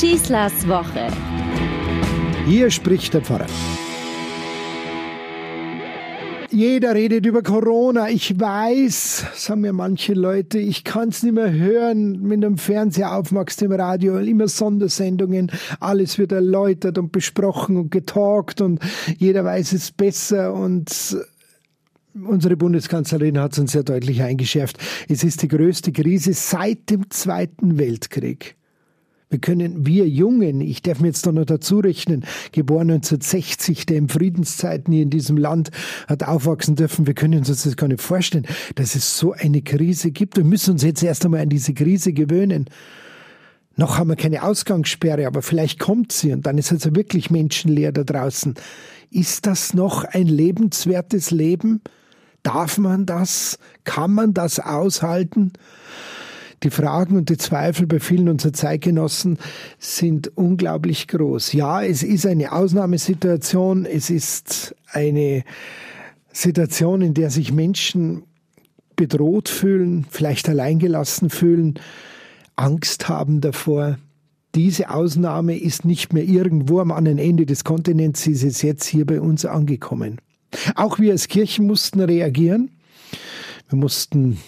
Schießlers Woche. Hier spricht der Pfarrer. Jeder redet über Corona. Ich weiß, sagen mir manche Leute, ich kann es nicht mehr hören, wenn du im Fernseher aufmachst, im Radio, immer Sondersendungen, alles wird erläutert und besprochen und getalkt und jeder weiß es besser und Unsere Bundeskanzlerin hat es uns sehr deutlich eingeschärft. Es ist die größte Krise seit dem Zweiten Weltkrieg. Wir können, wir Jungen, ich darf mir jetzt da noch dazu rechnen, geboren 1960, der in Friedenszeiten hier in diesem Land hat aufwachsen dürfen, wir können uns das gar nicht vorstellen, dass es so eine Krise gibt. Wir müssen uns jetzt erst einmal an diese Krise gewöhnen. Noch haben wir keine Ausgangssperre, aber vielleicht kommt sie und dann ist also wirklich menschenleer da draußen. Ist das noch ein lebenswertes Leben? Darf man das? Kann man das aushalten? Die Fragen und die Zweifel bei vielen unserer Zeitgenossen sind unglaublich groß. Ja, es ist eine Ausnahmesituation. Es ist eine Situation, in der sich Menschen bedroht fühlen, vielleicht alleingelassen fühlen, Angst haben davor. Diese Ausnahme ist nicht mehr irgendwo am anderen Ende des Kontinents, sie ist jetzt hier bei uns angekommen. Auch wir als Kirchen mussten reagieren. Wir mussten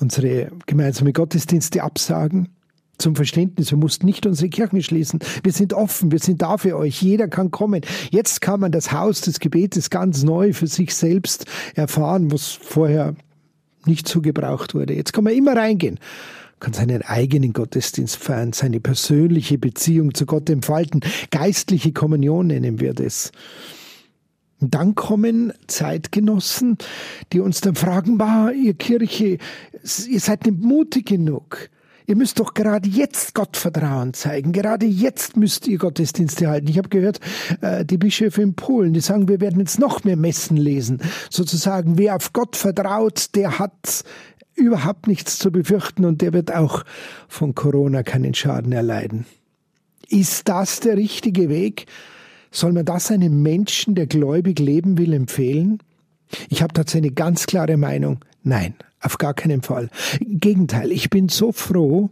unsere gemeinsame Gottesdienste absagen. Zum Verständnis, wir mussten nicht unsere Kirchen schließen. Wir sind offen, wir sind da für euch. Jeder kann kommen. Jetzt kann man das Haus des Gebetes ganz neu für sich selbst erfahren, was vorher nicht so gebraucht wurde. Jetzt kann man immer reingehen kann seinen eigenen Gottesdienst feiern, seine persönliche Beziehung zu Gott entfalten. Geistliche Kommunion nennen wir das. Und dann kommen Zeitgenossen, die uns dann fragen, bah, ihr Kirche, ihr seid nicht mutig genug. Ihr müsst doch gerade jetzt Gottvertrauen zeigen. Gerade jetzt müsst ihr Gottesdienste halten. Ich habe gehört, äh, die Bischöfe in Polen, die sagen, wir werden jetzt noch mehr Messen lesen. Sozusagen, wer auf Gott vertraut, der hat überhaupt nichts zu befürchten und der wird auch von Corona keinen Schaden erleiden. Ist das der richtige Weg? Soll man das einem Menschen, der gläubig leben will, empfehlen? Ich habe dazu eine ganz klare Meinung. Nein, auf gar keinen Fall. Im Gegenteil, ich bin so froh,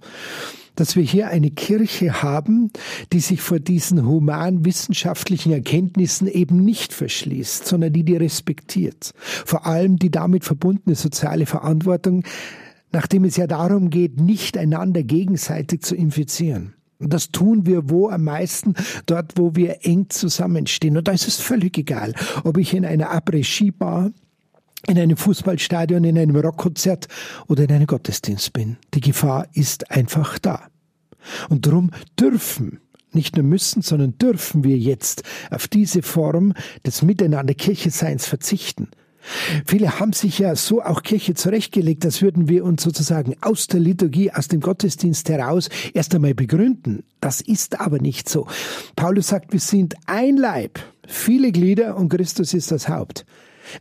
dass wir hier eine Kirche haben, die sich vor diesen humanwissenschaftlichen Erkenntnissen eben nicht verschließt, sondern die die respektiert. Vor allem die damit verbundene soziale Verantwortung, nachdem es ja darum geht, nicht einander gegenseitig zu infizieren. Das tun wir wo am meisten? Dort, wo wir eng zusammenstehen. Und da ist es völlig egal, ob ich in einer Après-Ski-Bar in einem Fußballstadion, in einem Rockkonzert oder in einem Gottesdienst bin. Die Gefahr ist einfach da. Und darum dürfen, nicht nur müssen, sondern dürfen wir jetzt auf diese Form des Miteinander Kircheseins verzichten. Viele haben sich ja so auch Kirche zurechtgelegt, als würden wir uns sozusagen aus der Liturgie, aus dem Gottesdienst heraus erst einmal begründen. Das ist aber nicht so. Paulus sagt, wir sind ein Leib, viele Glieder und Christus ist das Haupt.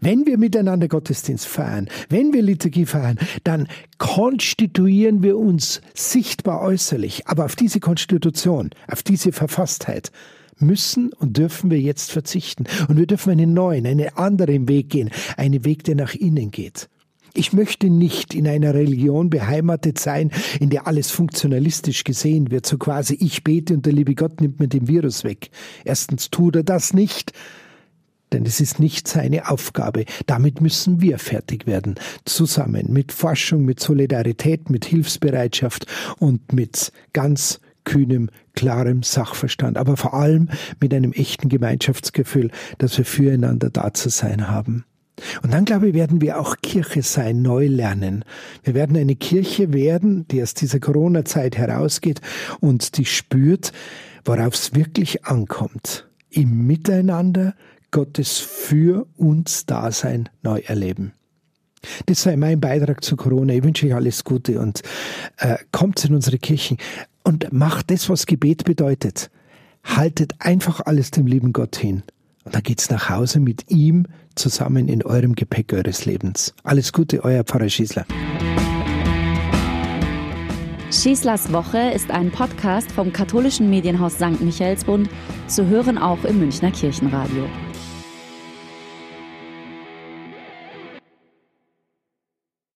Wenn wir miteinander Gottesdienst feiern, wenn wir Liturgie feiern, dann konstituieren wir uns sichtbar äußerlich. Aber auf diese Konstitution, auf diese Verfasstheit müssen und dürfen wir jetzt verzichten. Und wir dürfen einen neuen, einen anderen Weg gehen, einen Weg, der nach innen geht. Ich möchte nicht in einer Religion beheimatet sein, in der alles funktionalistisch gesehen wird, so quasi ich bete und der liebe Gott nimmt mir den Virus weg. Erstens tut er das nicht, denn es ist nicht seine Aufgabe. Damit müssen wir fertig werden, zusammen mit Forschung, mit Solidarität, mit Hilfsbereitschaft und mit ganz kühnem, klarem Sachverstand, aber vor allem mit einem echten Gemeinschaftsgefühl, dass wir füreinander da zu sein haben. Und dann, glaube ich, werden wir auch Kirche sein, neu lernen. Wir werden eine Kirche werden, die aus dieser Corona-Zeit herausgeht und die spürt, worauf es wirklich ankommt. Im Miteinander Gottes für uns Dasein neu erleben. Das sei mein Beitrag zu Corona. Ich wünsche euch alles Gute und äh, kommt in unsere Kirchen und macht das, was Gebet bedeutet. Haltet einfach alles dem lieben Gott hin. Und dann geht's nach Hause mit ihm zusammen in eurem Gepäck eures Lebens. Alles Gute, euer Pfarrer Schießler. Schießlers Woche ist ein Podcast vom katholischen Medienhaus St. Michaelsbund, zu hören auch im Münchner Kirchenradio.